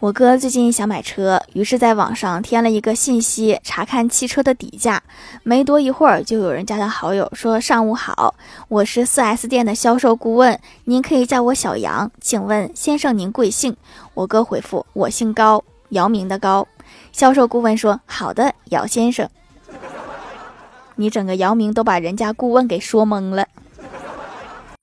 我哥最近想买车，于是在网上添了一个信息，查看汽车的底价。没多一会儿，就有人加他好友，说：“上午好，我是 4S 店的销售顾问，您可以叫我小杨。请问先生您贵姓？”我哥回复：“我姓高，姚明的高。”销售顾问说：“好的，姚先生。”你整个姚明都把人家顾问给说懵了。